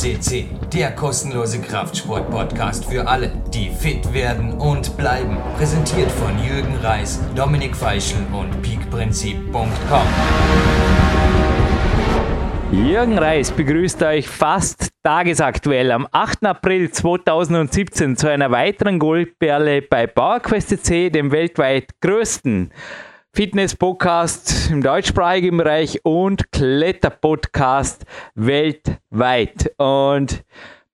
CC, der kostenlose Kraftsport-Podcast für alle, die fit werden und bleiben. Präsentiert von Jürgen Reis, Dominik Feischl und peakprinzip.com. Jürgen Reis begrüßt euch fast tagesaktuell am 8. April 2017 zu einer weiteren Goldperle bei PowerQuest.c, dem weltweit größten Fitness-Podcast im deutschsprachigen Bereich und Kletter-Podcast weltweit. Und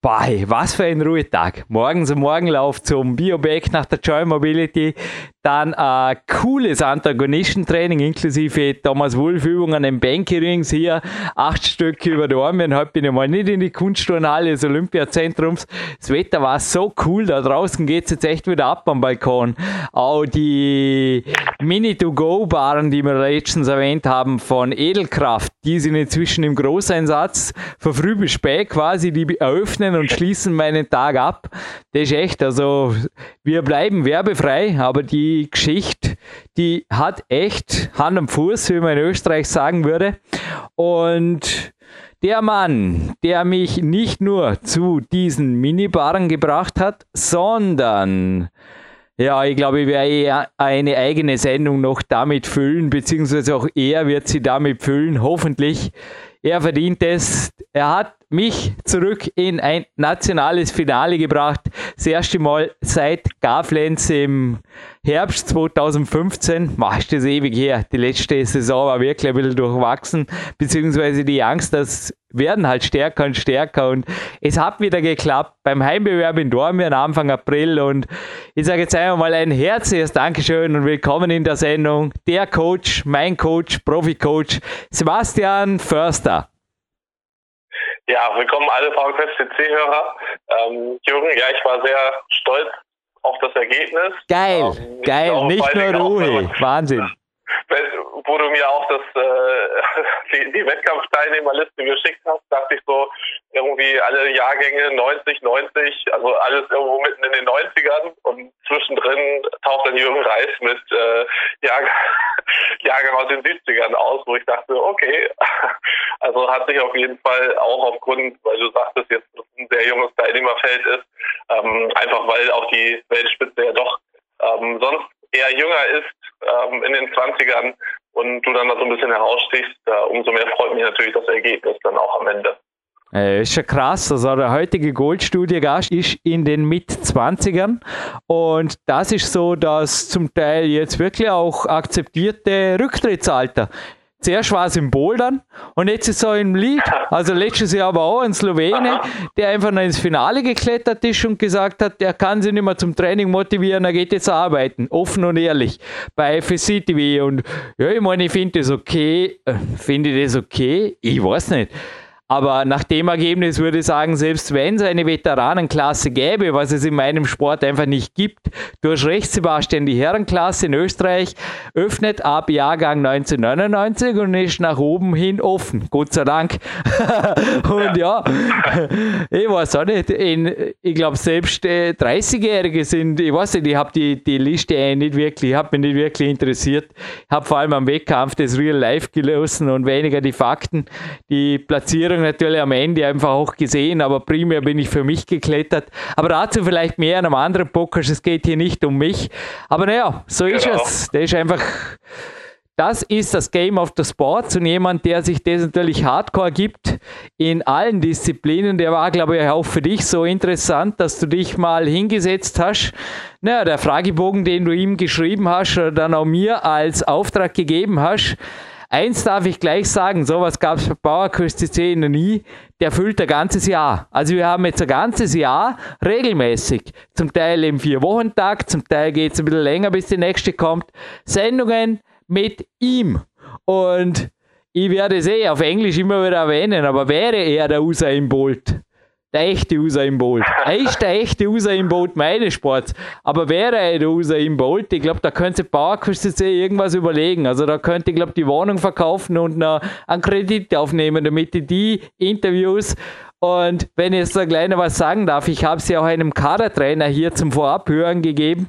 Boah, was für ein Ruhetag. Morgens im Morgenlauf zum Bioback nach der Joy Mobility. Dann ein cooles Antagonistentraining inklusive Thomas Wolf Übungen im Bankerings hier. Acht Stück über die Arme. Heute bin ich mal nicht in die Kunstturnhalle des Olympiazentrums. Das Wetter war so cool. Da draußen geht es jetzt echt wieder ab am Balkon. Auch die Mini-to-Go-Baren, die wir letztens erwähnt haben, von Edelkraft, die sind inzwischen im Großeinsatz. Von früh bis spät quasi. Die eröffnen und schließen meinen Tag ab. Das ist echt, also wir bleiben werbefrei, aber die Geschichte, die hat echt Hand am Fuß, wie man in Österreich sagen würde. Und der Mann, der mich nicht nur zu diesen Minibaren gebracht hat, sondern ja, ich glaube, ich werde eine eigene Sendung noch damit füllen, beziehungsweise auch er wird sie damit füllen, hoffentlich. Er verdient es. Er hat mich zurück in ein nationales Finale gebracht. Das erste Mal seit Gaflenz im Herbst 2015. Mach das ewig her. Die letzte Saison war wirklich ein bisschen durchwachsen, beziehungsweise die Angst, dass werden halt stärker und stärker und es hat wieder geklappt beim Heimbewerb in Dormien Anfang April und ich sage jetzt einmal mal ein herzliches Dankeschön und willkommen in der Sendung. Der Coach, mein Coach, Profi-Coach Sebastian Förster. Ja, willkommen alle VQuest CC-Hörer. Ähm, Jürgen, ja, ich war sehr stolz auf das Ergebnis. Geil, ähm, geil, nicht nur Ruhe, Wahnsinn. Wo du mir auch das, äh, die, die Wettkampfteilnehmerliste geschickt hast, dachte ich so, irgendwie alle Jahrgänge 90, 90, also alles irgendwo mitten in den 90ern und zwischendrin taucht dann Jürgen Reis mit äh, Jahrgang, Jahrgang aus den 70ern aus, wo ich dachte, okay, also hat sich auf jeden Fall auch aufgrund, weil du sagtest jetzt, dass ein sehr junges Teilnehmerfeld ist, ähm, einfach weil auch die Weltspitze ja doch ähm, sonst eher jünger ist ähm, in den 20ern und du dann da so ein bisschen herausstichst, äh, umso mehr freut mich natürlich das Ergebnis dann auch am Ende. Äh, ist ja krass. Also der heutige Goldstudiengast ist in den Mit-20ern und das ist so, dass zum Teil jetzt wirklich auch akzeptierte Rücktrittsalter. Zuerst war es im Bouldern und jetzt ist so im Lied. Also letztes Jahr war auch ein Slowene, der einfach noch ins Finale geklettert ist und gesagt hat, er kann sich nicht mehr zum Training motivieren, er geht jetzt arbeiten. Offen und ehrlich. Bei FSC TV. Und ja, ich meine, ich finde das okay. Äh, finde ich das okay? Ich weiß nicht. Aber nach dem Ergebnis würde ich sagen, selbst wenn es eine Veteranenklasse gäbe, was es in meinem Sport einfach nicht gibt, du hast recht, Sebastian, die Herrenklasse in Österreich öffnet ab Jahrgang 1999 und ist nach oben hin offen. Gott sei Dank. und ja, ich weiß auch nicht, in, ich glaube, selbst äh, 30-Jährige sind, ich weiß nicht, ich habe die, die Liste nicht wirklich, ich habe mich nicht wirklich interessiert. Ich habe vor allem am Wettkampf das Real Life gelassen und weniger die Fakten. Die Platzierung Platzierung natürlich am Ende einfach auch gesehen, aber primär bin ich für mich geklettert. Aber dazu vielleicht mehr in einem anderen Podcast. Es geht hier nicht um mich. Aber naja, so genau. ist es. Das ist einfach. Das ist das Game of the Sports und jemand, der sich das natürlich hardcore gibt in allen Disziplinen, der war, glaube ich, auch für dich so interessant, dass du dich mal hingesetzt hast. Naja, der Fragebogen, den du ihm geschrieben hast oder dann auch mir als Auftrag gegeben hast, Eins darf ich gleich sagen, sowas gab es bei Bauerküste 10 noch nie, der füllt ein ganzes Jahr. Also wir haben jetzt ein ganzes Jahr regelmäßig, zum Teil im Vier-Wochen-Tag, zum Teil geht es ein bisschen länger, bis die nächste kommt, Sendungen mit ihm. Und ich werde es eh auf Englisch immer wieder erwähnen, aber wäre er der Usain Bolt, der echte Usain Bolt. Er ist der echte Usain Bolt meines Sports. Aber wäre er der Usain Bolt, ich glaube, da könnte PowerQuest irgendwas überlegen. Also da könnte ich glaube, die Wohnung verkaufen und noch einen Kredit aufnehmen, damit ich die Interviews und wenn ich jetzt so kleiner was sagen darf, ich habe sie auch einem Kadertrainer hier zum Vorabhören gegeben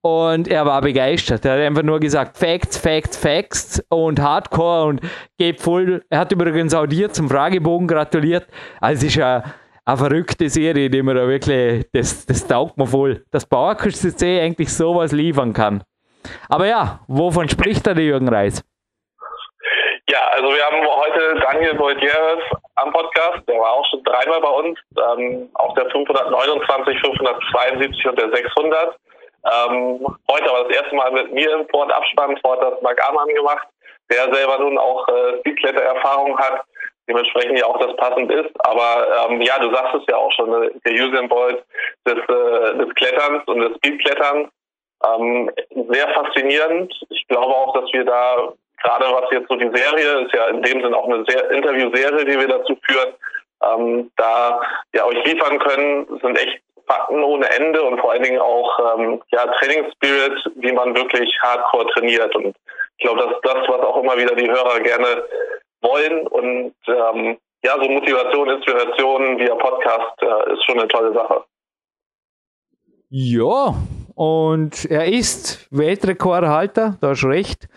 und er war begeistert. Er hat einfach nur gesagt, Facts, Facts, Facts und Hardcore und geht voll. Er hat übrigens auch dir zum Fragebogen gratuliert. Also es ist ja eine verrückte Serie, die mir da wirklich, das, das taugt mir voll, dass Bauerkurs CC eigentlich sowas liefern kann. Aber ja, wovon spricht da der Jürgen Reis? Ja, also wir haben heute Daniel Boydieres am Podcast, der war auch schon dreimal bei uns, ähm, auch der 529, 572 und der 600. Ähm, heute aber das erste Mal mit mir im Vorabspann, vor das Marc Amann gemacht, der selber nun auch äh, Speedkletter-Erfahrung hat dementsprechend ja auch das passend ist. Aber ähm, ja, du sagst es ja auch schon, ne, der Usain Bolt des, äh, des Kletterns und des Speedkletterns. Ähm, sehr faszinierend. Ich glaube auch, dass wir da gerade was jetzt so die Serie ist ja in dem Sinn auch eine sehr Interviewserie, die wir dazu führen, ähm, da ja euch liefern können, sind echt Fakten ohne Ende und vor allen Dingen auch ähm, ja Trainingsspirit, wie man wirklich hardcore trainiert. Und ich glaube, dass das, was auch immer wieder die Hörer gerne wollen. Und ähm, ja, so Motivation, Inspiration via Podcast äh, ist schon eine tolle Sache. Ja, und er ist Weltrekordhalter, da hast recht.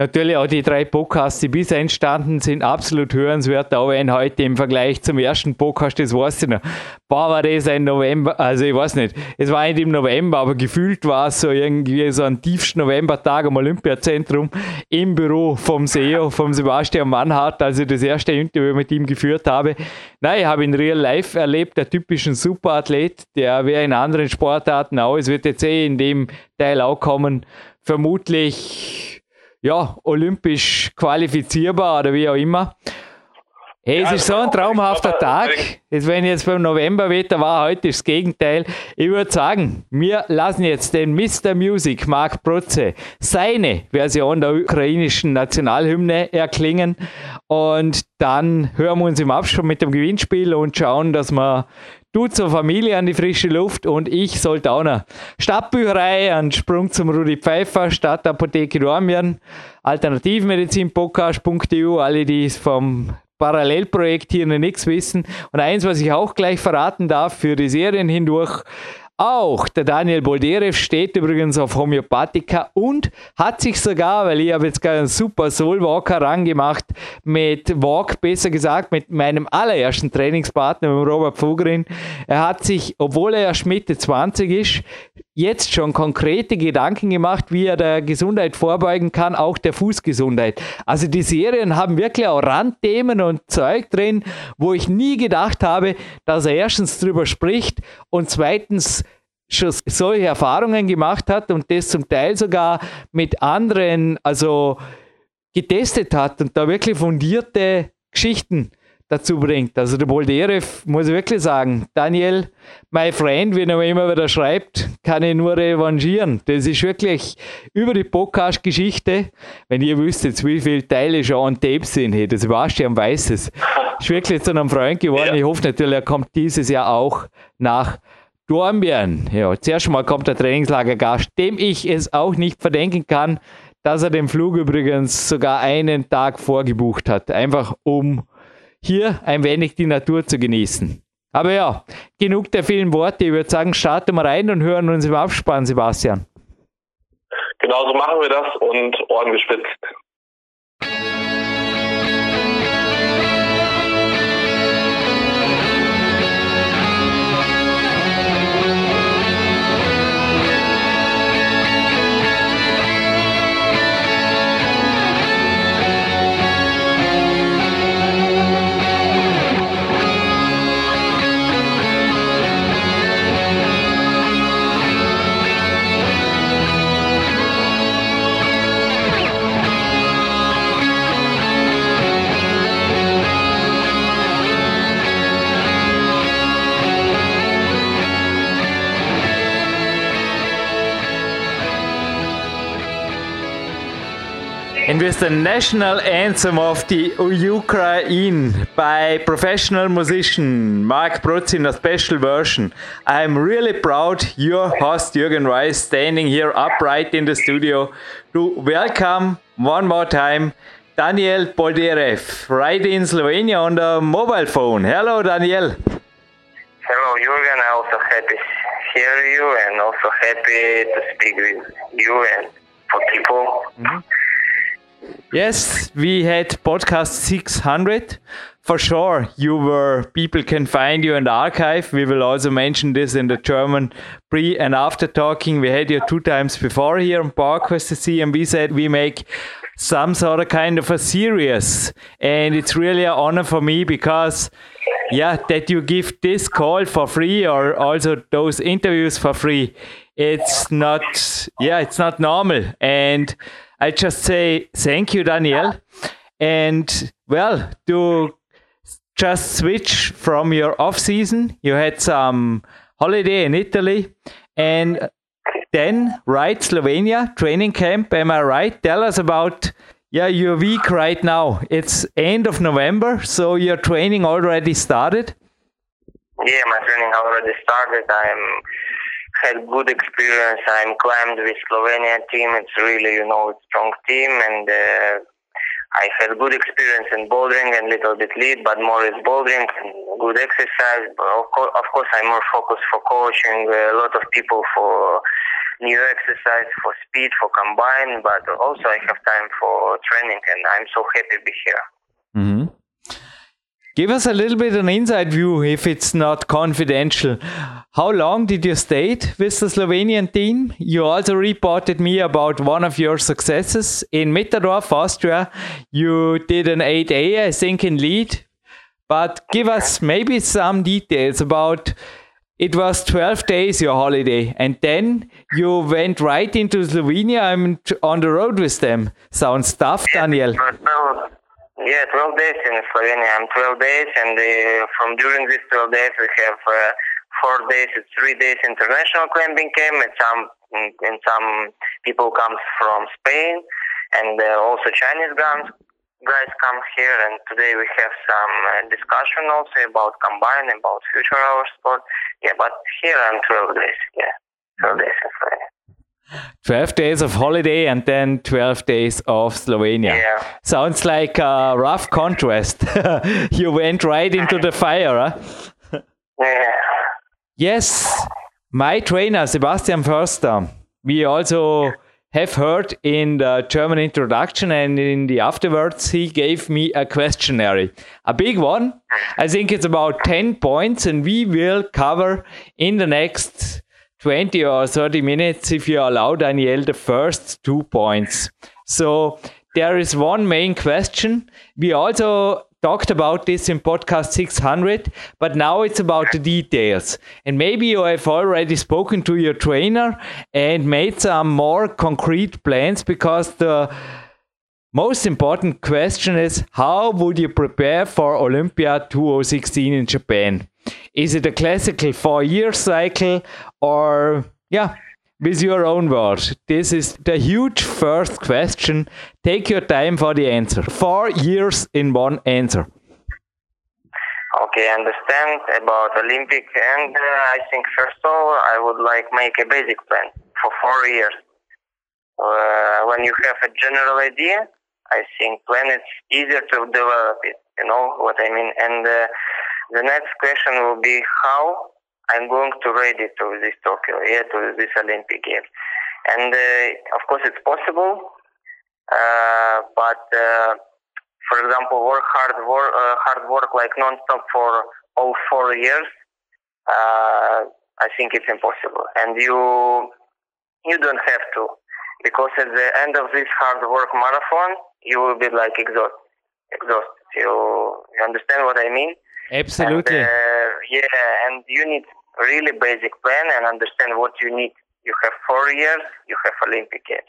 Natürlich auch die drei Podcasts, die bisher entstanden sind, absolut hörenswert, auch wenn heute im Vergleich zum ersten Podcast, das weiß ich noch, boah, war das ein November, also ich weiß nicht, es war nicht im November, aber gefühlt war es so irgendwie so ein tiefsten Novembertag am Olympiazentrum im Büro vom SEO, vom Sebastian Mannhardt, als ich das erste Interview mit ihm geführt habe. Nein, ich habe ihn real life erlebt, der typischen Superathlet, der wäre in anderen Sportarten auch, es wird jetzt eh in dem Teil auch kommen, vermutlich ja, olympisch qualifizierbar oder wie auch immer. Hey, es ja, ist so ein traumhafter Tag. Jetzt, wenn jetzt beim Novemberwetter war, heute ist das Gegenteil. Ich würde sagen, wir lassen jetzt den Mr. Music, Marc Protze, seine Version der ukrainischen Nationalhymne erklingen. Und dann hören wir uns im Abstand mit dem Gewinnspiel und schauen, dass wir du zur Familie an die frische Luft und ich noch Stadtbücherei, einen Sprung zum Rudi Pfeiffer, Stadtapotheke Dormien, Alternativmedizinpodcast.eu, alle, die vom Parallelprojekt hier noch nichts wissen. Und eins, was ich auch gleich verraten darf, für die Serien hindurch, auch der Daniel Bolderev steht übrigens auf Homöopathika und hat sich sogar, weil ich habe jetzt gerade einen super Soul Walker rangemacht, mit Walk, besser gesagt, mit meinem allerersten Trainingspartner, Robert Fugrin. Er hat sich, obwohl er erst Mitte 20 ist, jetzt schon konkrete Gedanken gemacht, wie er der Gesundheit vorbeugen kann, auch der Fußgesundheit. Also die Serien haben wirklich auch Randthemen und Zeug drin, wo ich nie gedacht habe, dass er erstens drüber spricht und zweitens schon solche Erfahrungen gemacht hat und das zum Teil sogar mit anderen, also getestet hat und da wirklich fundierte Geschichten dazu bringt. Also der Bolderev, muss ich wirklich sagen, Daniel, my friend, wie er immer wieder schreibt, kann ich nur revanchieren. Das ist wirklich über die Podcast-Geschichte, wenn ihr wüsstet, wie viele Teile schon on Tape sind, hey, das Sebastian weiß es. Ist wirklich zu einem Freund geworden. Ja. Ich hoffe natürlich, er kommt dieses Jahr auch nach Dornbirn. Ja, zuerst mal kommt der Trainingslagergast, dem ich es auch nicht verdenken kann, dass er den Flug übrigens sogar einen Tag vorgebucht hat. Einfach um hier ein wenig die Natur zu genießen. Aber ja, genug der vielen Worte. Ich würde sagen, starten wir rein und hören uns im Abspann, Sebastian. Genau so machen wir das und Ohren gespitzt. And with the national anthem of the Ukraine by professional musician Mark Brutz in a special version, I'm really proud your host Jürgen Reis standing here upright in the studio to welcome one more time Daniel Boldyrev right in Slovenia on the mobile phone. Hello Daniel. Hello Jürgen, I'm also happy to hear you and also happy to speak with you and for people. Mm -hmm. Yes, we had podcast 600 for sure, you were, people can find you in the archive. We will also mention this in the German pre and after talking. We had you two times before here on PowerQuest CC, and we said we make some sort of kind of a series. And it's really an honor for me because, yeah, that you give this call for free or also those interviews for free. It's not, yeah, it's not normal. And I just say thank you, Daniel. And well, to just switch from your off season, you had some holiday in Italy and then right Slovenia training camp. Am I right? Tell us about yeah your week right now. It's end of November, so your training already started. Yeah, my training already started. I'm had good experience. I'm climbed with Slovenia team. It's really you know strong team, and uh, I had good experience in bouldering and little bit lead, but more is bouldering, good exercise. But of course, of course, I'm more focused for coaching a lot of people for new exercise, for speed, for combine, but also I have time for training, and I'm so happy to be here. Mm-hmm. Give us a little bit an inside view, if it's not confidential. How long did you stay with the Slovenian team? You also reported me about one of your successes in Mitterdorf, Austria. You did an 8A, I think, in lead. But give us maybe some details about it was 12 days your holiday and then you went right into Slovenia I'm on the road with them. Sounds tough, Daniel. Yeah, 12 days in Slovenia. I'm 12 days, and uh, from during these 12 days, we have uh, four days, three days international climbing camp, and some and some people comes from Spain, and uh, also Chinese guys guys come here. And today we have some uh, discussion also about combine, about future our sport. Yeah, but here I'm 12 days. Yeah, 12 days in Slovenia. 12 days of holiday and then 12 days of Slovenia. Yeah. Sounds like a rough contrast. you went right into the fire, huh? Yeah. Yes, my trainer, Sebastian Förster, we also have heard in the German introduction and in the afterwards, he gave me a questionnaire, a big one. I think it's about 10 points, and we will cover in the next 20 or 30 minutes if you allow Daniel the first two points. So there is one main question. We also talked about this in podcast 600, but now it's about the details. And maybe you have already spoken to your trainer and made some more concrete plans because the most important question is how would you prepare for Olympia 2016 in Japan? Is it a classical four year cycle or, yeah, with your own words? This is the huge first question. Take your time for the answer. Four years in one answer. Okay, understand about Olympic, and uh, I think first of all, I would like make a basic plan for four years. Uh, when you have a general idea, I think plan is easier to develop it. You know what I mean? And uh, the next question will be how I'm going to ready to this Tokyo, yeah, to this Olympic Games. And uh, of course, it's possible, uh, but uh, for example, work hard, work, uh, hard work like non-stop for all four years. Uh, I think it's impossible, and you you don't have to, because at the end of this hard work marathon, you will be like exhausted. Exhausted. You you understand what I mean? Absolutely. And, uh, yeah, and you need really basic plan and understand what you need. You have four years, you have Olympic Games.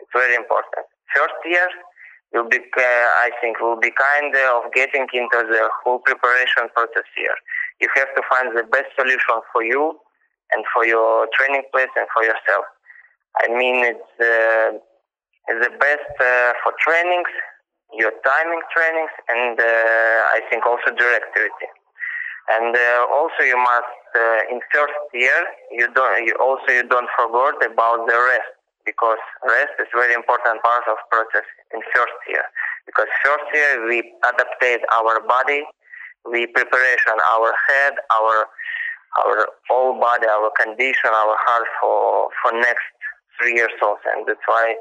It's very important. First year will be, uh, I think, will be kind of getting into the whole preparation process here. You have to find the best solution for you and for your training place and for yourself. I mean, it's, uh, the best uh, for trainings, your timing trainings, and uh, I think also directivity. And uh, also you must uh, in first year you don't you also you don't forget about the rest because rest is very important part of process in first year. Because first year we adapted our body, we preparation our head, our our whole body, our condition, our heart for for next three years also, and that's why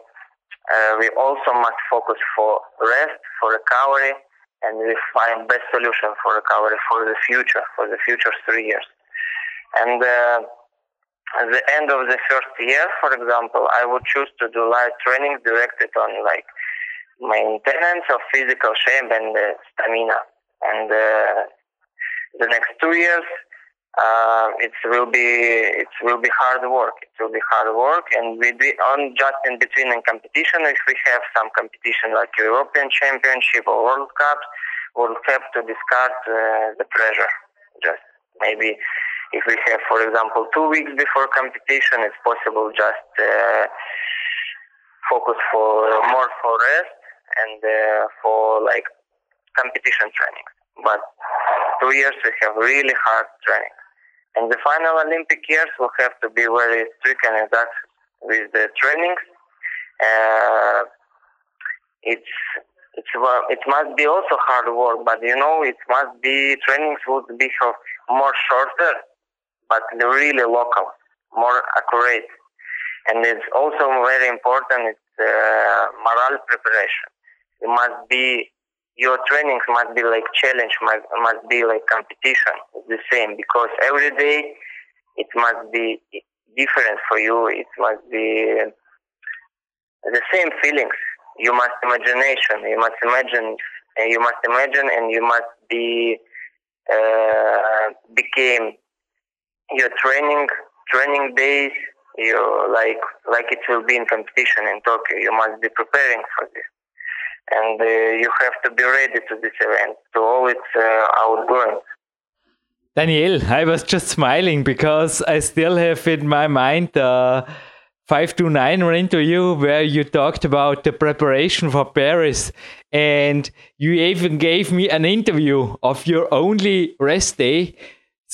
uh, we also must focus for rest, for recovery, and we find best solution for recovery for the future, for the future three years. And uh, at the end of the first year, for example, I would choose to do live training directed on like maintenance of physical shape and uh, stamina. And uh, the next two years, uh, it will be it will be hard work. It will be hard work, and we be on just in between in competition. If we have some competition like European Championship or World Cup, we'll have to discard uh, the pressure. Just maybe if we have, for example, two weeks before competition, it's possible just uh, focus for more for rest and uh, for like competition training. But two years we have really hard training. And the final Olympic years will have to be very strict and exact with the trainings. Uh, it's it's it must be also hard work, but you know it must be trainings would be more shorter, but really local, more accurate. And it's also very important. It's uh, morale preparation. It must be your trainings must be like challenge, must, must be like competition. The same because every day it must be different for you. It must be the same feelings. You must imagination. You must imagine. You must imagine, and you must be uh, became your training training days. You like like it will be in competition in Tokyo. You must be preparing for this and uh, you have to be ready to this event, to all its uh, outgoings. Daniel, I was just smiling because I still have in my mind the uh, 529 interview where you talked about the preparation for Paris and you even gave me an interview of your only rest day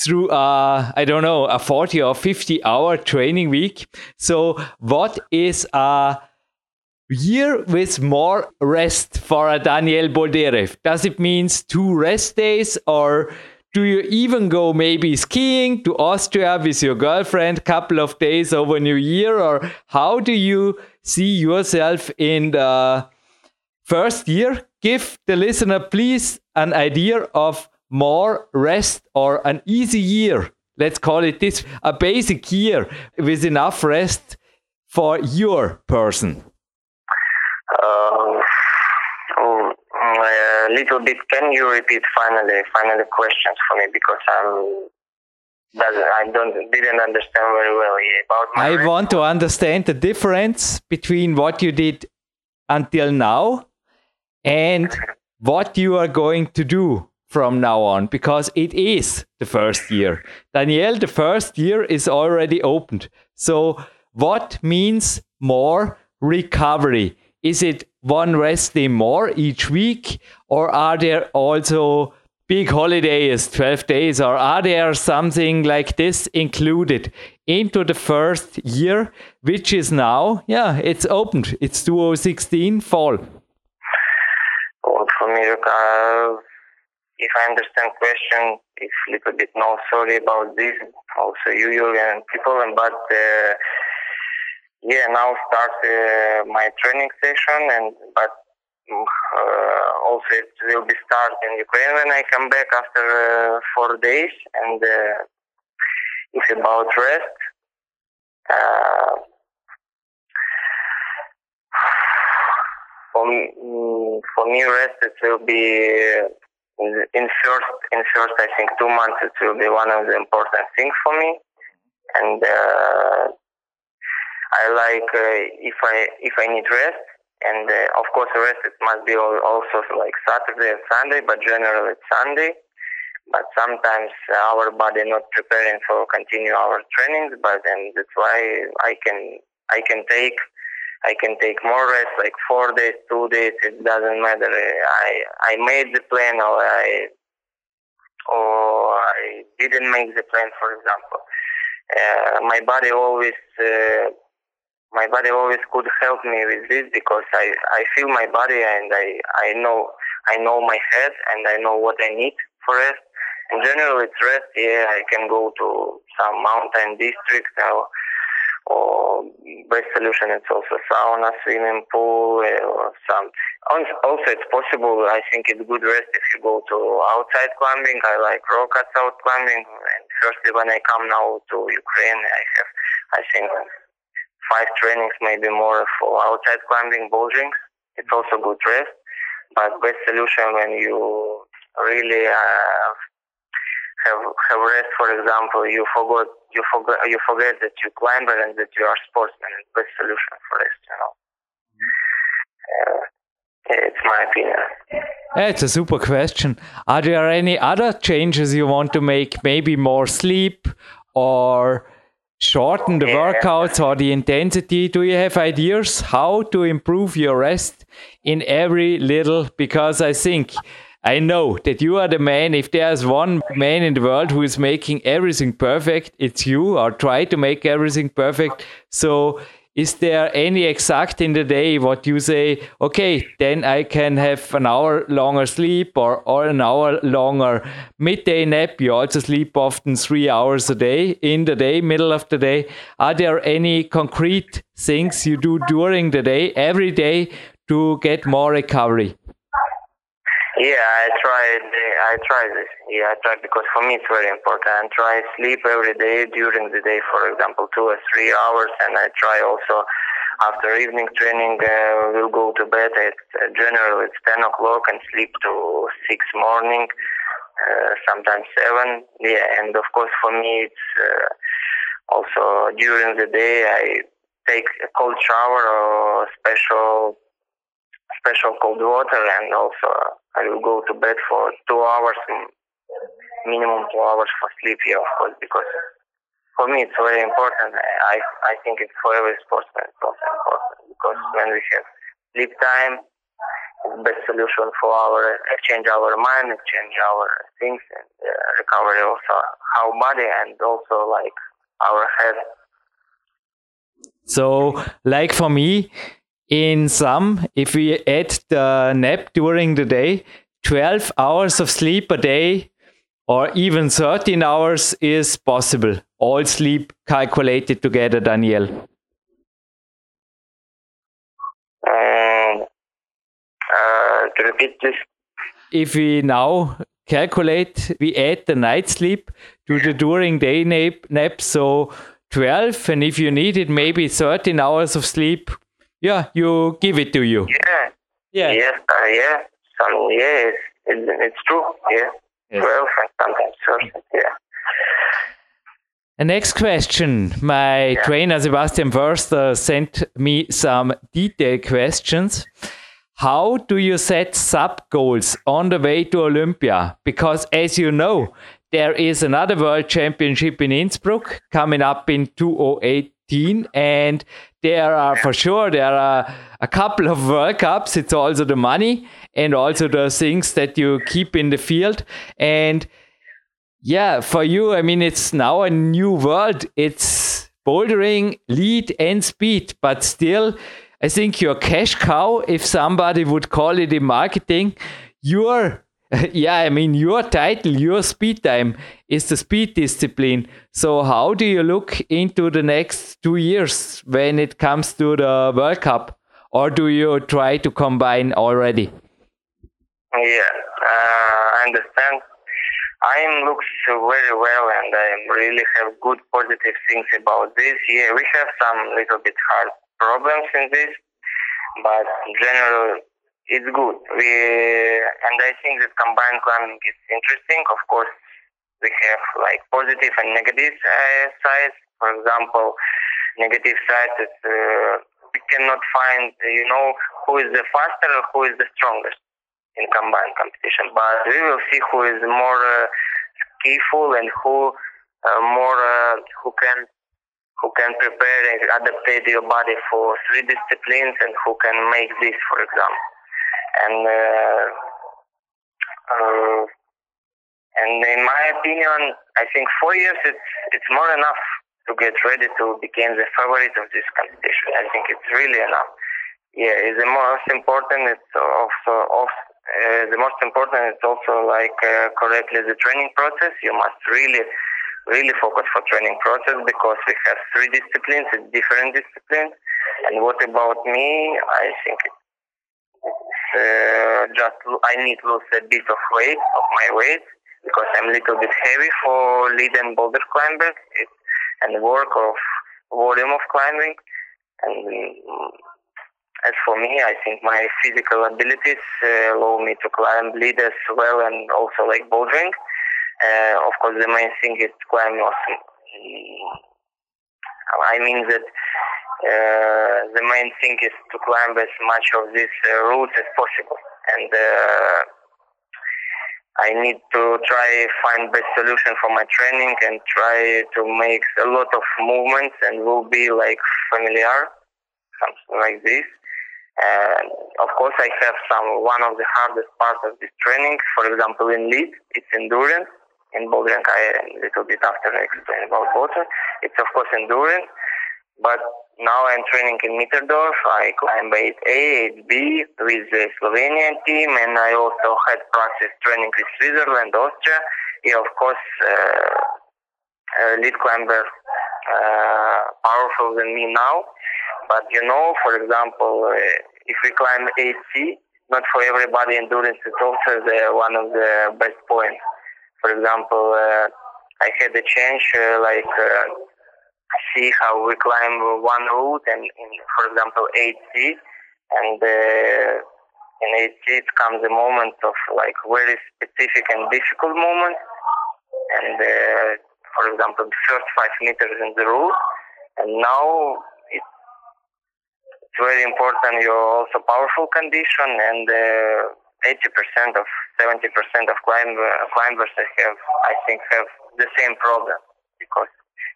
through uh, I don't know a 40 or 50 hour training week. So what is a year with more rest for Daniel Boldyrev? Does it mean two rest days or do you even go maybe skiing to Austria with your girlfriend couple of days over New Year or how do you see yourself in the first year? Give the listener please an idea of more rest or an easy year. Let's call it this a basic year with enough rest for your person. Um, oh, a little bit. Can you repeat finally, finally questions for me because I'm I don't didn't understand very well about. My I want to understand the difference between what you did until now and what you are going to do from now on because it is the first year. Daniel, the first year is already opened. So, what means more recovery? Is it one rest day more each week, or are there also big holidays, 12 days, or are there something like this included into the first year, which is now, yeah, it's opened. It's 2016 fall. Well, for me, uh, if I understand question, if a little bit no sorry about this, also you, Julian, people, but uh, yeah, now start uh, my training session, and but uh, also it will be start in Ukraine when I come back after uh, four days, and uh, it's about rest. Uh, for me, for me, rest it will be in first in first I think two months it will be one of the important things for me, and uh, I like uh, if I if I need rest, and uh, of course rest it must be also like Saturday and Sunday, but generally it's Sunday. But sometimes our body not preparing for continue our trainings, but then that's why I can I can take I can take more rest, like four days, two days. It doesn't matter. I I made the plan, or I or I didn't make the plan. For example, uh, my body always uh, my body always could help me with this because I, I feel my body and I, I know I know my head and I know what I need for rest. In general, it's rest. Yeah, I can go to some mountain district or, or best solution It's also sauna, swimming pool, uh, or some. Also, it's possible. I think it's good rest if you go to outside climbing. I like rock out climbing. And firstly, when I come now to Ukraine, I have, I think, five trainings, maybe more for outside climbing, bouldering. It's also good rest. But best solution when you really uh, have have rest. For example, you forgot you forget you forget that you climber and that you are sportsman. Best solution for rest. You know. Uh, it's my opinion. It's a super question. Are there any other changes you want to make? Maybe more sleep or shorten the yeah. workouts or the intensity? Do you have ideas how to improve your rest in every little? Because I think I know that you are the man. If there's one man in the world who is making everything perfect, it's you, or try to make everything perfect. So, is there any exact in the day what you say, okay, then I can have an hour longer sleep or, or an hour longer midday nap? You also sleep often three hours a day in the day, middle of the day. Are there any concrete things you do during the day, every day, to get more recovery? Yeah, I tried. I tried this. Yeah, I tried because for me it's very important. I try sleep every day during the day, for example, two or three hours, and I try also after evening training. Uh, we'll go to bed at uh, generally it's ten o'clock and sleep to six morning, uh, sometimes seven. Yeah, and of course for me it's uh, also during the day I take a cold shower or special special cold water and also I will go to bed for two hours, minimum two hours for sleep here, of course, because for me it's very important. I I think it's for every sportsman it's also important because when we have sleep time, it's best solution for our exchange our mind, exchange our things, and uh, recovery also our body and also like our head. So, like for me, in some, if we add the nap during the day, 12 hours of sleep a day or even 13 hours is possible. All sleep calculated together, Daniel. Um, uh, to repeat this. If we now calculate, we add the night sleep to the during day nap, nap so 12, and if you need it, maybe 13 hours of sleep yeah, you give it to you. Yeah. Yeah. Yes. Uh, yeah. Some. Yeah. It's, it's true. Yeah. Yes. And sometimes thirteen. Yeah. The next question. My yeah. trainer Sebastian Förster sent me some detailed questions. How do you set sub goals on the way to Olympia? Because as you know, there is another World Championship in Innsbruck coming up in 2018, and there are for sure there are a couple of World Cups. It's also the money and also the things that you keep in the field. And yeah, for you, I mean, it's now a new world. It's bouldering, lead, and speed, but still, I think your cash cow, if somebody would call it in marketing, you're yeah, I mean, your title, your speed time is the speed discipline. So, how do you look into the next two years when it comes to the World Cup? Or do you try to combine already? Yeah, uh, I understand. I looks very well and I really have good positive things about this. Yeah, we have some little bit hard problems in this, but in general, it's good. We and I think that combined climbing is interesting. Of course, we have like positive and negative uh, sides. For example, negative side is uh, we cannot find you know who is the faster or who is the strongest in combined competition. But we will see who is more uh, skillful and who uh, more uh, who can who can prepare and adapt your body for three disciplines and who can make this, for example and uh, uh, and in my opinion, I think four years it's it's more enough to get ready to become the favorite of this competition. I think it's really enough. Yeah, it's the most important. It's also uh, the most important. It's also like uh, correctly the training process. You must really really focus for training process because we have three disciplines, different disciplines. And what about me? I think it's uh, just I need to lose a bit of weight of my weight because I'm a little bit heavy for lead and boulder climbing and work of volume of climbing. And um, as for me, I think my physical abilities uh, allow me to climb lead as well and also like bouldering. Uh, of course, the main thing is to climb awesome. I mean that uh, the main thing is to climb as much of this uh, routes as possible. And uh, I need to try find best solution for my training and try to make a lot of movements and will be like familiar, something like this. And of course, I have some one of the hardest parts of this training. For example, in lead, it's endurance in bouldering, I a little bit after I explain about water. It's of course endurance, but now I'm training in Mitterdorf. I climb 8A, 8B with the Slovenian team, and I also had practice training with Switzerland, Austria. Yeah, of course, uh, uh, lead climber uh, powerful than me now. But you know, for example, uh, if we climb 8C, not for everybody endurance is also the, one of the best points. For example, uh, I had a change uh, like see how we climb one route and in, for example 8C and uh, in 8C it comes a moment of like very specific and difficult moment and uh, for example the first five meters in the route and now it's, it's very important your also powerful condition and uh, 80% of 70% of climb, uh, climbers have, I think, have the same problem because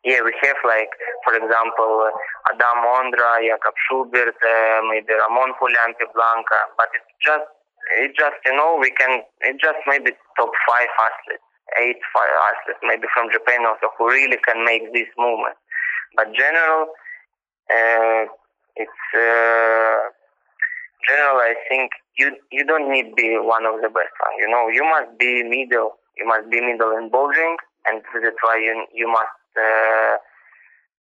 yeah, we have like, for example, Adam Ondra, Jakob Schubert, uh, maybe Ramon Julián Blanca, but it's just, it just, you know, we can, it just maybe top five athletes, eight five athletes, maybe from Japan also, who really can make this movement. But general, uh, it's, uh, general, I think you you don't need to be one of the best one. You know, you must be middle. You must be middle in bouldering, and that's why you you must. Uh,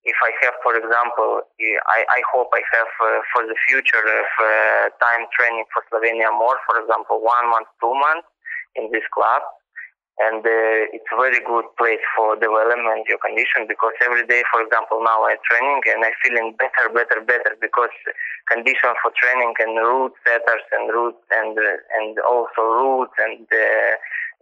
if I have, for example, I, I hope I have uh, for the future of uh, time training for Slovenia more, for example, one month, two months in this club and uh, it's a very good place for development your condition because every day for example now i'm training and i'm feeling better better better because condition for training and route setters and route and uh, and also routes and uh,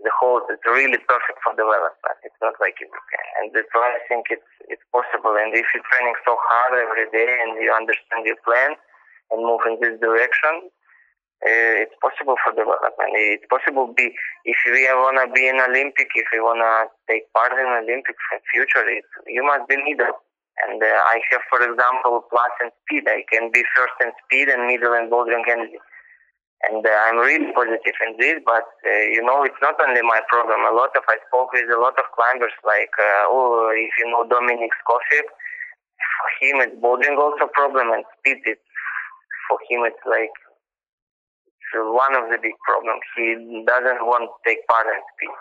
the whole it's really perfect for development it's not like you can and that's why i think it's it's possible and if you're training so hard every day and you understand your plan and move in this direction uh, it's possible for development. It's possible be if we wanna be an Olympic, if we wanna take part in Olympics in future, it, you must be middle. And uh, I have, for example, plus in speed. I can be first in speed and middle in bouldering and and uh, I'm really positive in this. But uh, you know, it's not only my problem. A lot of I spoke with a lot of climbers, like uh, oh, if you know Dominic Scofield, for him it's bouldering also problem and speed. It's for him it's like it's one of the big problems. He doesn't want to take part in speed.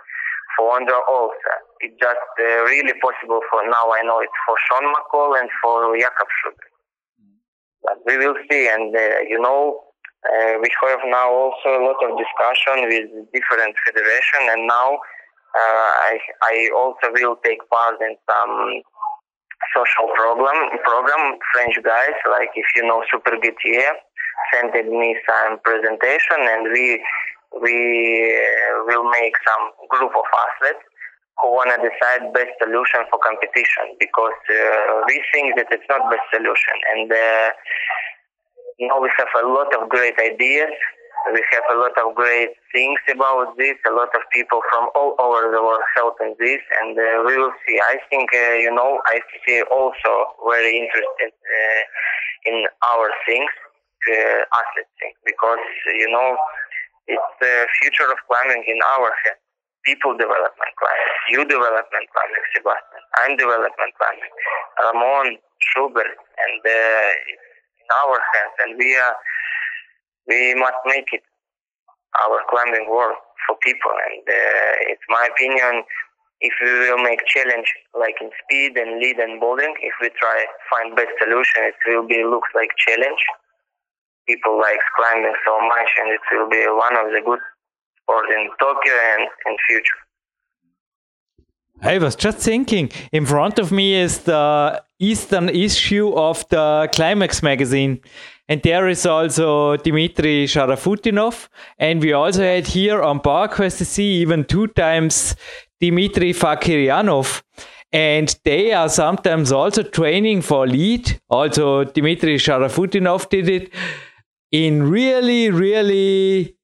For Ondra also, it's just uh, really possible for now. I know it's for Sean McColl and for Jakob Schubert. But we will see. And uh, you know, uh, we have now also a lot of discussion with different federation. And now uh, I I also will take part in some social program program French guys like if you know Super Gutier sent me some presentation and we we uh, will make some group of athletes who want to decide best solution for competition because uh, we think that it's not best solution and uh, you know we have a lot of great ideas we have a lot of great things about this a lot of people from all over the world helping this and uh, we will see i think uh, you know i see also very interested uh, in our things uh, athlete thing because you know it's the future of climbing in our hands. People development climbing, you development climbing, Sebastian. I'm development climbing, Ramon, Schubert, and uh, our hands, and we are we must make it our climbing world for people. And uh, it's my opinion. if we will make challenge like in speed and lead and bouldering, if we try find best solution, it will be looks like challenge. People like climbing so much, and it will be one of the good sports in Tokyo and in future. I was just thinking, in front of me is the Eastern issue of the Climax magazine. And there is also Dmitry Sharafutdinov. And we also had here on PowerQuest to see even two times Dmitry Fakiryanov. And they are sometimes also training for lead. Also, Dmitry Sharafutdinov did it in really, really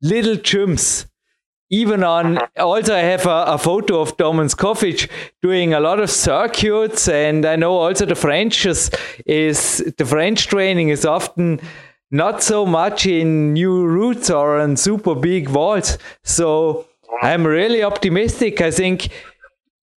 little gyms even on also I have a, a photo of Domen Skofic doing a lot of circuits and I know also the French is, is the French training is often not so much in new routes or on super big walls. So I'm really optimistic. I think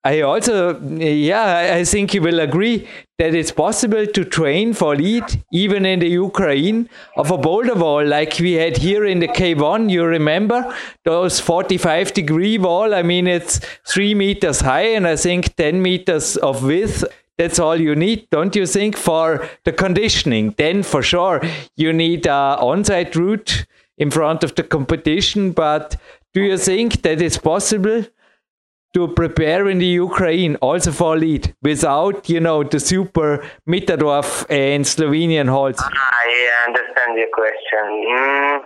I also, yeah, I think you will agree that it's possible to train for lead even in the Ukraine of a boulder wall like we had here in the K1. You remember those 45 degree wall? I mean, it's three meters high and I think 10 meters of width. That's all you need, don't you think, for the conditioning? Then for sure you need a on-site route in front of the competition. But do you think that it's possible? To prepare in the Ukraine also for lead without, you know, the super Mitterdorf and Slovenian halls? I understand your question. Mm,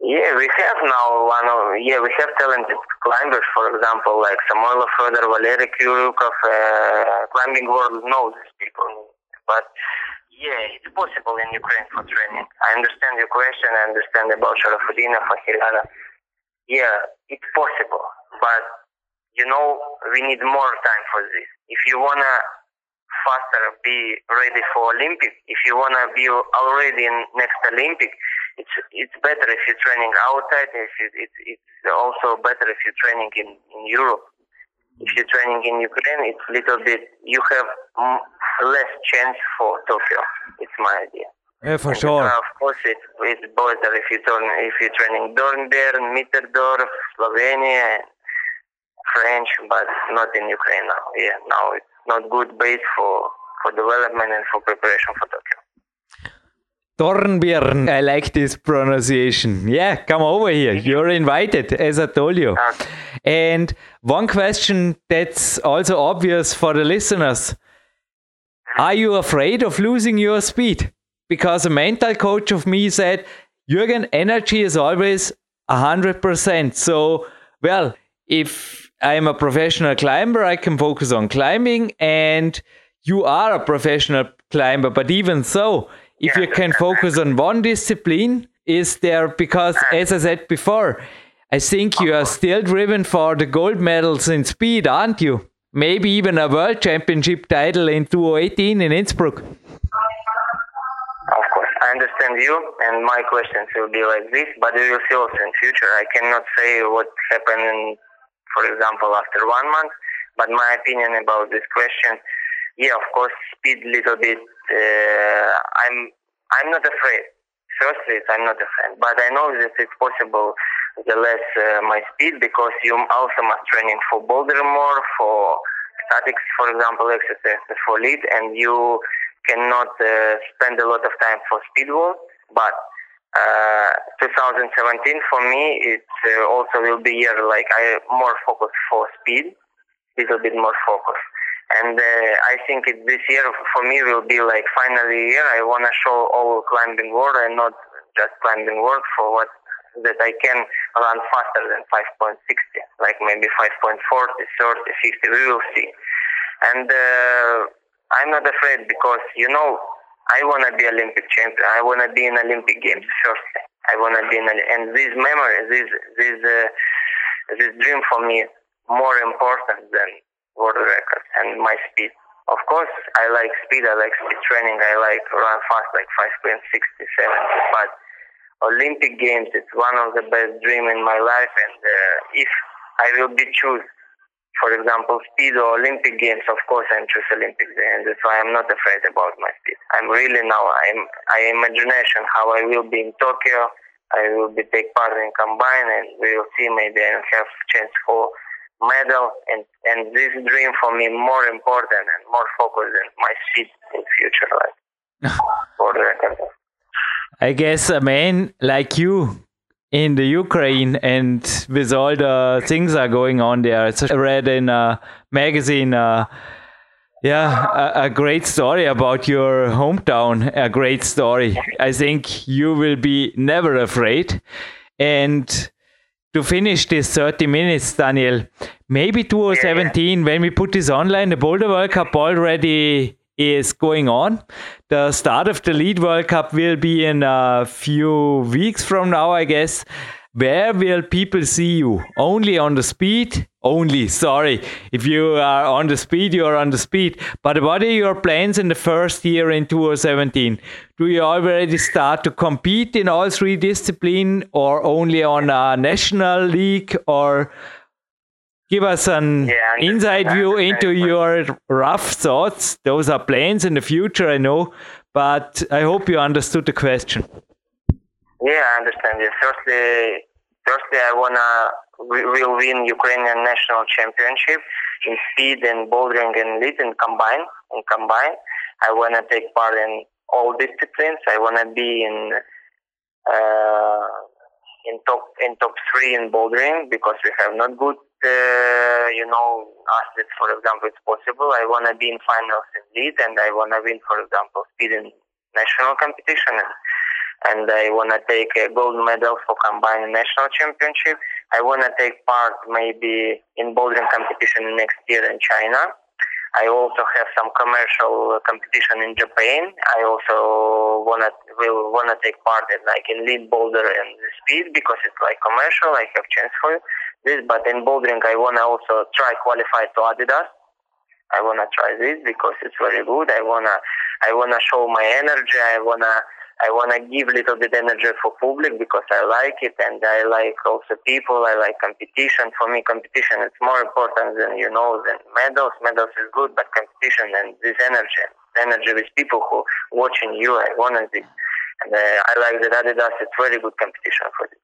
yeah, we have now one of, yeah, we have talented climbers, for example, like Samoilo Fedor, Valery Kyurukov, uh, climbing world knows these people. But yeah, it's possible in Ukraine for training. I understand your question. I understand about Sharafudina, Fahirana. Yeah, it's possible. But you know, we need more time for this. If you wanna faster be ready for Olympic, if you wanna be already in next Olympic, it's it's better if you're training outside. If it, it, it's also better if you're training in in Europe. If you're training in Ukraine, it's little bit you have less chance for Tokyo. It's my idea. Yeah, for sure. Uh, of course, it, it's better if you turn if you're training Dornbirn, Mitterdorf, Slovenia, French, but not in Ukraine now. Yeah, now it's not good base for for development and for preparation for Tokyo. Dornbirn, I like this pronunciation. Yeah, come over here. You're invited, as I told you. Okay. And one question that's also obvious for the listeners Are you afraid of losing your speed? Because a mental coach of me said, Jürgen, energy is always 100%. So, well, if I'm a professional climber, I can focus on climbing, and you are a professional climber. But even so, if you can focus on one discipline, is there because, as I said before, I think you are still driven for the gold medals in speed, aren't you? Maybe even a world championship title in 2018 in Innsbruck. Of course, I understand you, and my questions will be like this, but we will see also in future. I cannot say what happened for example, after one month. But my opinion about this question, yeah, of course, speed little bit. Uh, I'm I'm not afraid. Firstly, I'm not afraid, but I know that it's possible the less uh, my speed because you also must training for boulder more, for statics, for example, exercise for lead, and you cannot uh, spend a lot of time for speed work. But uh, 2017 for me it uh, also will be year like I more focused for speed, little bit more focus. And uh, I think it, this year for me will be like finally year. I want to show all climbing world and not just climbing world for what that I can run faster than 5.60, like maybe 5.40, 30, 50. We will see. And uh, I'm not afraid because you know I want to be Olympic champion. I want to be in Olympic Games first. I want to be in, and this memory, this this uh, this dream for me more important than world record and my speed. Of course, I like speed. I like speed training. I like run fast, like 5.60, 70. But Olympic Games, it's one of the best dream in my life. And uh, if I will be choose for example, speed or Olympic Games, of course, I'm choose Olympic and that's why I'm not afraid about my speed. I'm really now, I'm, I imagination how I will be in Tokyo. I will be take part in combine, and we will see. Maybe I have chance for medal, and and this dream for me more important and more focused than my seat in future like for the record. I guess a man like you in the Ukraine and with all the things are going on there. I read in a magazine, uh, yeah, a, a, great story about your hometown. A great story. I think you will be never afraid. And to finish this 30 minutes, Daniel, maybe 2017, when we put this online, the Boulder World Cup already is going on. The start of the Lead World Cup will be in a few weeks from now, I guess. Where will people see you? Only on the speed? Only, sorry. If you are on the speed, you are on the speed. But what are your plans in the first year in 2017? Do you already start to compete in all three disciplines or only on a national league or give us an yeah, inside view into your rough thoughts. Those are plans in the future, I know, but I hope you understood the question. Yeah, I understand. Yeah. Firstly, firstly, I wanna we will win Ukrainian national championship in speed and bouldering and lead and combine and combine. I wanna take part in all disciplines. I wanna be in. Uh, in top in top three in bouldering because we have not good uh, you know, ask that, for example, it's possible. I want to be in finals in lead, and I want to win, for example, speed in national competition, and, and I want to take a gold medal for combined national championship. I want to take part maybe in bouldering competition next year in China. I also have some commercial competition in Japan. I also wanna will wanna take part in like in lead boulder and speed because it's like commercial. I have chance for this, but in bouldering I wanna also try qualify to Adidas. I wanna try this because it's very good. I wanna I wanna show my energy. I wanna I want to give little bit energy for public because I like it and I like also people. I like competition. For me, competition is more important than, you know, than medals. Medals is good, but competition and this energy, energy with people who watching you, I to see. And uh, I like that Adidas. It's very good competition for it.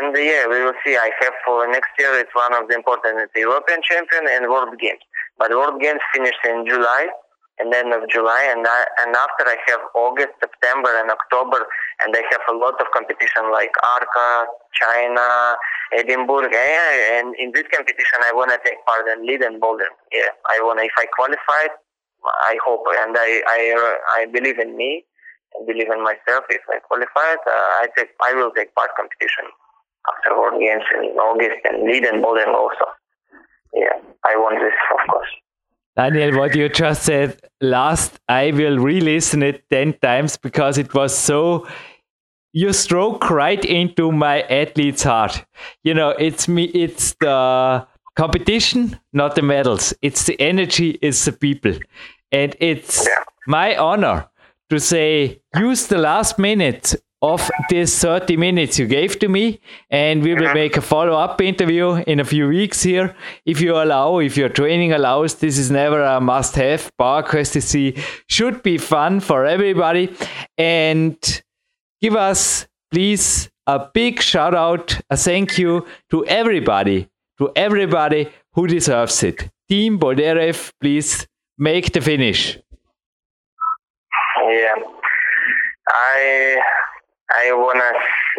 And uh, yeah, we will see. I have for next year, it's one of the important it's European champion and World Games. But World Games finished in July and end of July, and I, and after I have August, September, and October, and I have a lot of competition like Arco, China, Edinburgh, yeah, and in this competition I want to take part and lead and boulder. Yeah, I want if I qualify, I hope, and I I I believe in me, and believe in myself. If I qualify, uh, I take I will take part competition after World Games in August and lead and bouldering also. Yeah, I want this of course. Daniel, what you just said last, I will re listen it 10 times because it was so. You stroke right into my athlete's heart. You know, it's me, it's the competition, not the medals. It's the energy, it's the people. And it's my honor to say, use the last minute of this 30 minutes you gave to me and we will uh-huh. make a follow-up interview in a few weeks here. If you allow if your training allows this is never a must-have. PowerQuest CC should be fun for everybody. And give us please a big shout out a thank you to everybody to everybody who deserves it. Team Boldyrev please make the finish. Yeah. I I wanna,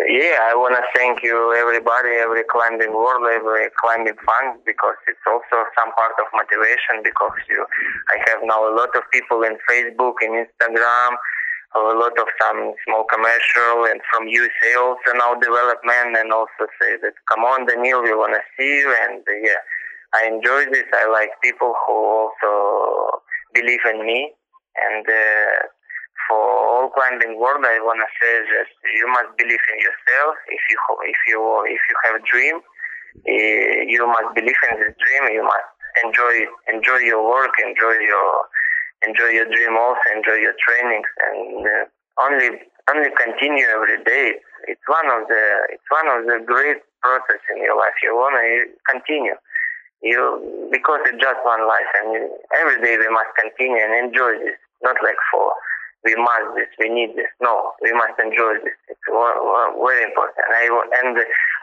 yeah, I wanna thank you, everybody, every climbing world, every climbing fan, because it's also some part of motivation. Because you, I have now a lot of people in Facebook and Instagram, a lot of some small commercial, and from USA also now development, and also say that, come on, Daniel, we wanna see you, and uh, yeah, I enjoy this. I like people who also believe in me, and. Uh, for all climbing world, I want to say that you must believe in yourself. If you if you if you have a dream, eh, you must believe in this dream. You must enjoy enjoy your work, enjoy your enjoy your dream, also enjoy your trainings, and uh, only only continue every day. It's one of the it's one of the great process in your life. You wanna continue. You because it's just one life, and every day we must continue and enjoy this. Not like for we must this, we need this. No, we must enjoy this. It's very important. I, and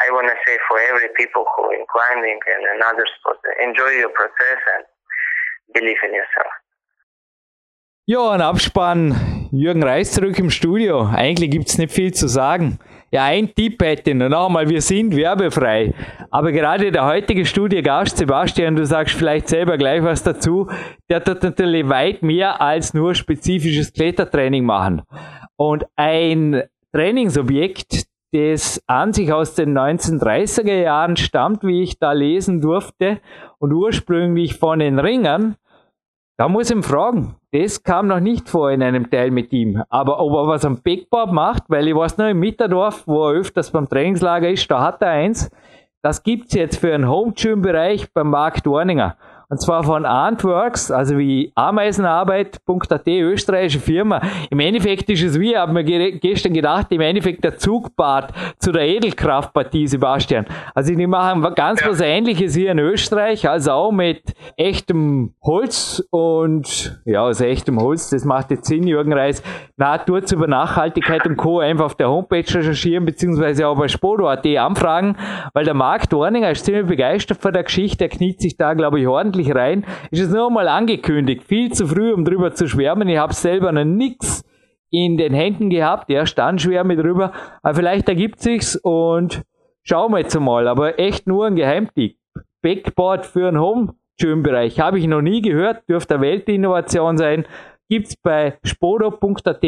I want to say for every people who in climbing and another sport, enjoy your process and believe in yourself. Ja, ein Abspann. Jürgen Reis zurück im Studio. Eigentlich gibt es nicht viel zu sagen. Ja, ein Tipp hätte ich noch einmal, wir sind werbefrei. Aber gerade der heutige Studiogast, Sebastian, du sagst vielleicht selber gleich was dazu, der tut natürlich weit mehr als nur spezifisches Klettertraining machen. Und ein Trainingsobjekt, das an sich aus den 1930er Jahren stammt, wie ich da lesen durfte, und ursprünglich von den Ringern, da muss ich ihn fragen. Das kam noch nicht vor in einem Teil mit ihm. Aber ob er was am Backboard macht, weil ich weiß noch im Mitterdorf, wo er öfters beim Trainingslager ist, da hat er eins. Das gibt's jetzt für einen Home Gym Bereich beim Markt Dorninger. Und zwar von Antworks, also wie Ameisenarbeit.at, österreichische Firma. Im Endeffekt ist es wie, ich habe mir gestern gedacht, im Endeffekt der Zugbad zu der Edelkraftpartie, Sebastian. Also die machen ganz ja. was ähnliches hier in Österreich, also auch mit echtem Holz und ja, aus echtem Holz, das macht jetzt Sinn, Jürgen Reis. Natur über Nachhaltigkeit und Co. einfach auf der Homepage recherchieren, beziehungsweise auch bei Spodo.at anfragen, weil der Marc Dorninger ist ziemlich begeistert von der Geschichte, er kniet sich da, glaube ich, ordentlich ordentlich rein. Ist es nur mal angekündigt. Viel zu früh, um drüber zu schwärmen. Ich habe selber noch nichts in den Händen gehabt. Er stand schwer mit drüber. Aber vielleicht ergibt sich's und schauen wir jetzt mal. Aber echt nur ein Geheimtipp. Backboard für einen Home-Gym-Bereich. Habe ich noch nie gehört. Dürfte eine Weltinnovation sein. Gibt's bei spodo.at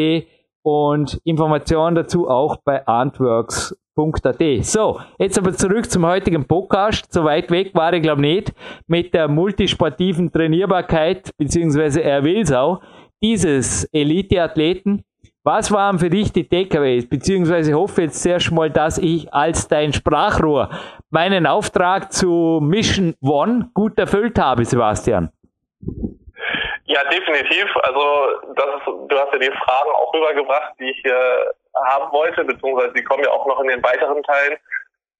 und Informationen dazu auch bei Antworks Punkt.at. So, jetzt aber zurück zum heutigen Podcast. So weit weg war ich glaube nicht mit der multisportiven Trainierbarkeit, beziehungsweise er will's auch, dieses Elite-Athleten. Was waren für dich die Takeaways? Beziehungsweise hoffe jetzt zuerst mal, dass ich als dein Sprachrohr meinen Auftrag zu Mission One gut erfüllt habe, Sebastian. Ja, definitiv. Also das du hast ja die Fragen auch rübergebracht, die ich äh, haben wollte, beziehungsweise die kommen ja auch noch in den weiteren Teilen.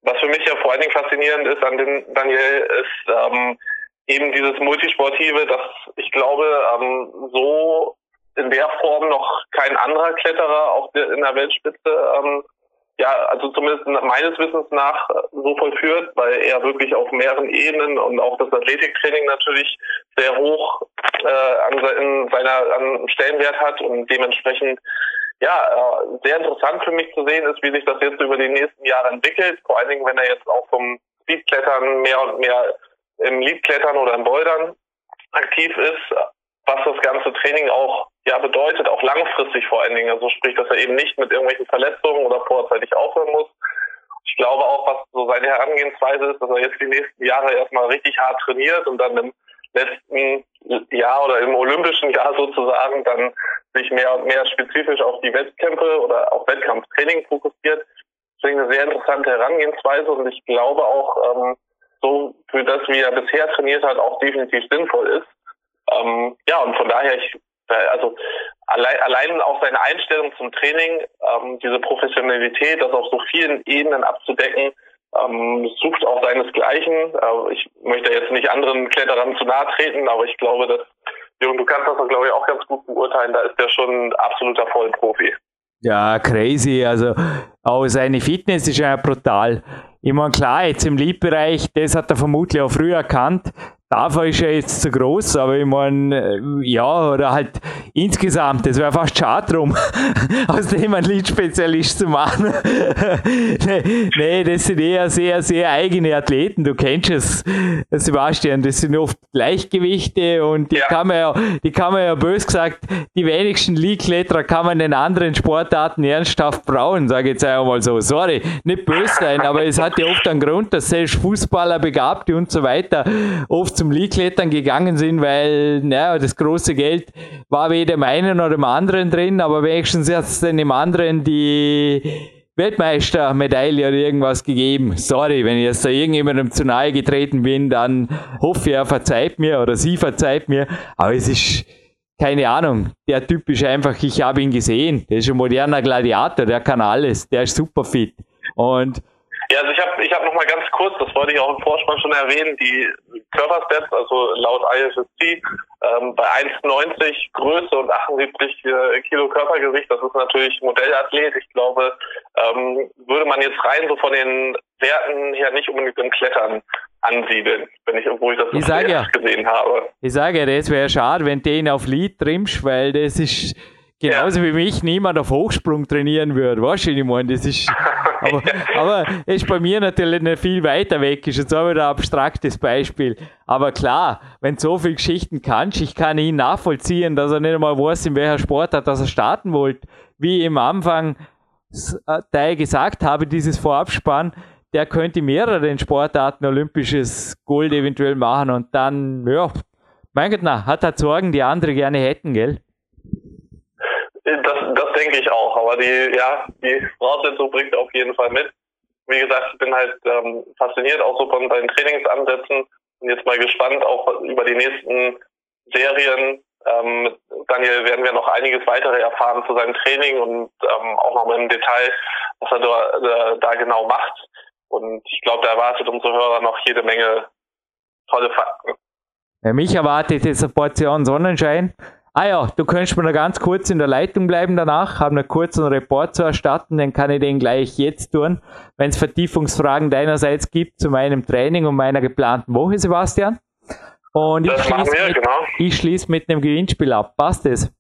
Was für mich ja vor allen Dingen faszinierend ist an den Daniel, ist ähm, eben dieses Multisportive, das ich glaube ähm, so in der Form noch kein anderer Kletterer der, in der Weltspitze ähm, ja, also zumindest meines Wissens nach so vollführt, weil er wirklich auf mehreren Ebenen und auch das Athletiktraining natürlich sehr hoch äh, an, seiner an Stellenwert hat und dementsprechend ja, äh, sehr interessant für mich zu sehen ist, wie sich das jetzt über die nächsten Jahre entwickelt. Vor allen Dingen, wenn er jetzt auch vom Speedklettern mehr und mehr im Leadklettern oder im Bouldern aktiv ist, was das ganze Training auch ja bedeutet, auch langfristig vor allen Dingen. Also sprich, dass er eben nicht mit irgendwelchen Verletzungen oder vorzeitig aufhören muss. Ich glaube auch, was so seine Herangehensweise ist, dass er jetzt die nächsten Jahre erstmal richtig hart trainiert und dann im letzten Jahr oder im olympischen Jahr sozusagen dann sich mehr und mehr spezifisch auf die Wettkämpfe oder auch Wettkampftraining fokussiert. Deswegen eine sehr interessante Herangehensweise und ich glaube auch, ähm, so für das, wie er bisher trainiert hat, auch definitiv sinnvoll ist. Ähm, ja, und von daher, ich, also allein, allein auch seine Einstellung zum Training, ähm, diese Professionalität, das auf so vielen Ebenen abzudecken, ähm, sucht auch seinesgleichen. Äh, ich möchte jetzt nicht anderen Kletterern zu nahe treten, aber ich glaube, dass Jürgen, du kannst das, glaube ich, auch ganz gut beurteilen. Da ist der schon ein absoluter Vollprofi. Ja, crazy. Also auch seine Fitness ist ja brutal. Ich meine, klar, jetzt im Lead-Bereich, das hat er vermutlich auch früher erkannt. Dafür ist er jetzt zu groß, aber ich meine, äh, ja, oder halt insgesamt, das wäre fast schade drum, aus dem ein Lead-Spezialist zu machen. nee, nee, das sind eher sehr, sehr eigene Athleten, du kennst es, Sebastian, das sind oft Gleichgewichte und die, ja. kann man ja, die kann man ja bös gesagt, die wenigsten League-Kletterer kann man in anderen Sportarten ernsthaft brauchen, sage ich jetzt einmal so. Sorry, nicht bös sein, aber es hat ja oft einen Grund, dass selbst Fußballer, Begabte und so weiter oft zum League-Klettern gegangen sind, weil naja, das große Geld war weder im einen oder im anderen drin, aber wenigstens hat es dann im anderen die Weltmeistermedaille oder irgendwas gegeben. Sorry, wenn ich jetzt da irgendjemandem zu nahe getreten bin, dann hoffe ich, er verzeiht mir oder sie verzeiht mir. Aber es ist, keine Ahnung, der Typ ist einfach, ich habe ihn gesehen. Der ist ein moderner Gladiator, der kann alles, der ist super fit. Und ja, also ich habe ich hab noch mal ganz kurz, das wollte ich auch im Vorspann schon erwähnen, die Körperstats, also laut IFSC, ähm, bei 1,90 Größe und 78 äh, Kilo Körpergewicht, das ist natürlich Modellathlet. Ich glaube, ähm, würde man jetzt rein so von den Werten her nicht unbedingt im Klettern ansiedeln, wenn ich, wo ich das ich sag ja, gesehen habe. Ich sage ja, das wäre schade, wenn ihn auf Lied trimmst, weil das ist genauso ja. wie mich niemand auf Hochsprung trainieren würde. Weißt du, ich meine, das ist, aber, aber ist bei mir natürlich nicht viel weiter weg, ist jetzt auch wieder ein abstraktes Beispiel. Aber klar, wenn du so viele Geschichten kannst, ich kann ihn nachvollziehen, dass er nicht einmal weiß, in welcher Sportart dass er starten wollte, wie im Anfang Teil gesagt habe, dieses Vorabspann, der könnte mehrere Sportarten olympisches Gold eventuell machen und dann, ja, mein Gott, na, hat er Sorgen, die andere gerne hätten, gell? Das, das denke ich auch, aber die, ja, die Voraussetzung bringt auf jeden Fall mit. Wie gesagt, ich bin halt ähm, fasziniert auch so von seinen Trainingsansätzen und jetzt mal gespannt auch über die nächsten Serien. Ähm, Daniel werden wir noch einiges weitere erfahren zu seinem Training und ähm, auch noch im Detail, was er da, da, da genau macht. Und ich glaube, da erwartet unsere Hörer noch jede Menge tolle Fakten. Ja, mich erwartet jetzt eine Portion Sonnenschein. Ah ja, du könntest mir noch ganz kurz in der Leitung bleiben danach, haben einen kurzen Report zu erstatten, dann kann ich den gleich jetzt tun, wenn es Vertiefungsfragen deinerseits gibt zu meinem Training und meiner geplanten Woche, Sebastian. Und ich schließe, mit, genau. ich schließe mit einem Gewinnspiel ab. Passt es?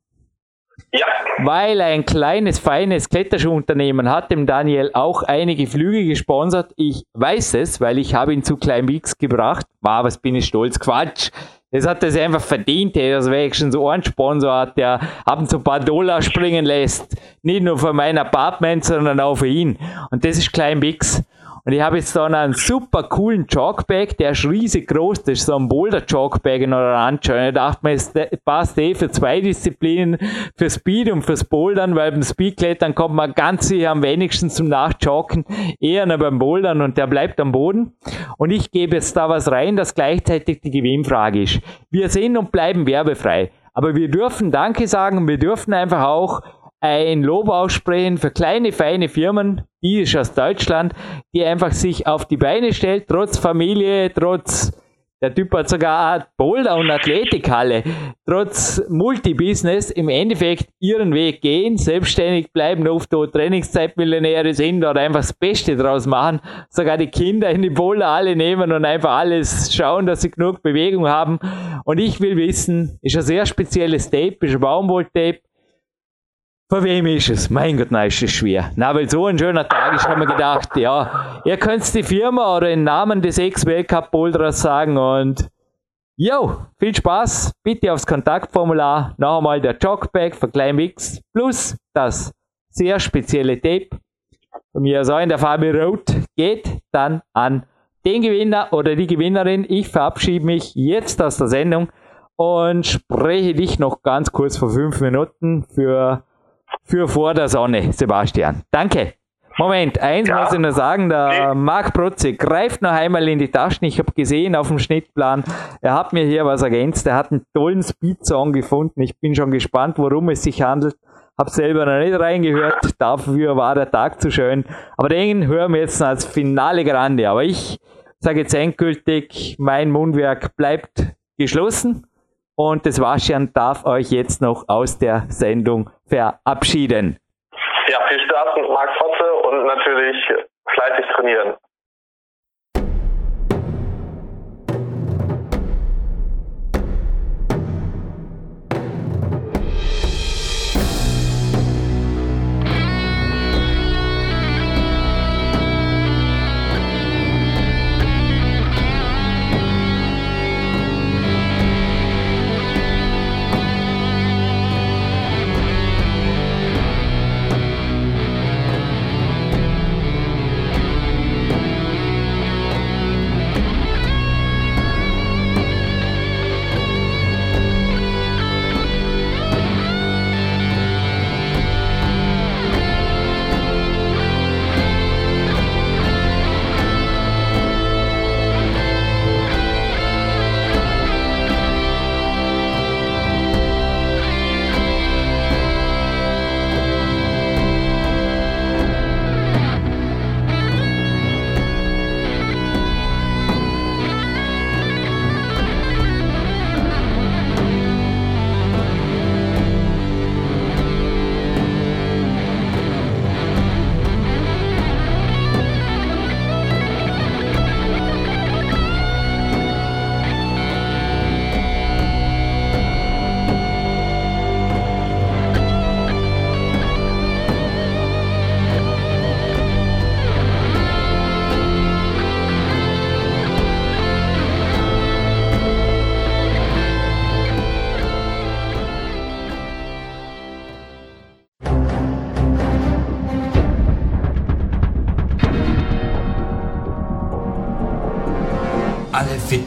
Ja. Weil ein kleines, feines Kletterschuhunternehmen hat dem Daniel auch einige Flüge gesponsert. Ich weiß es, weil ich habe ihn zu Klein Weeks gebracht. Wow, was bin ich stolz. Quatsch. Das hat er sich einfach verdient, dass wenigstens so einen Sponsor hat, der ab und zu ein paar Dollar springen lässt. Nicht nur für mein Apartment, sondern auch für ihn. Und das ist Klein Weeks. Und ich habe jetzt da einen super coolen Chalkbag, der ist riesig groß, das ist so ein Boulder Chalkbag in einer anschauen. Ich dachte mir, es passt eh für zwei Disziplinen, für Speed und fürs Bouldern, weil beim Speedklettern kommt man ganz sicher am wenigsten zum Nachchalken, eher nur beim Bouldern und der bleibt am Boden. Und ich gebe jetzt da was rein, das gleichzeitig die Gewinnfrage ist. Wir sind und bleiben werbefrei. Aber wir dürfen Danke sagen und wir dürfen einfach auch ein Lob aussprechen für kleine, feine Firmen, die ist aus Deutschland, die einfach sich auf die Beine stellt, trotz Familie, trotz, der Typ hat sogar Boulder- und Athletikhalle, trotz Multibusiness im Endeffekt ihren Weg gehen, selbstständig bleiben, oft Trainingszeitmillionäre sind oder einfach das Beste draus machen, sogar die Kinder in die Boulderhalle nehmen und einfach alles schauen, dass sie genug Bewegung haben. Und ich will wissen, ist ein sehr spezielles Tape, ist ein Baumwolltape, von wem ist es? Mein Gott, nein, ist es schwer. Na, weil so ein schöner Tag ist, haben wir gedacht, ja, ihr könnt die Firma oder den Namen des Ex-Weltcup-Boulderers sagen und Jo, viel Spaß. Bitte aufs Kontaktformular noch einmal der Jogback von Climbix plus das sehr spezielle Tape von mir so in der Farbe Rot geht dann an den Gewinner oder die Gewinnerin. Ich verabschiede mich jetzt aus der Sendung und spreche dich noch ganz kurz vor fünf Minuten für für vor der Sonne, Sebastian. Danke. Moment, eins ja. muss ich noch sagen, der Marc Protze greift noch einmal in die Taschen. Ich habe gesehen auf dem Schnittplan, er hat mir hier was ergänzt. Er hat einen tollen Speed-Song gefunden. Ich bin schon gespannt, worum es sich handelt. Hab selber noch nicht reingehört, dafür war der Tag zu schön. Aber den hören wir jetzt als Finale Grande. Aber ich sage jetzt endgültig, mein Mundwerk bleibt geschlossen. Und das Waschern darf euch jetzt noch aus der Sendung verabschieden. Ja, viel Spaß mit Marc Fotze und natürlich fleißig trainieren.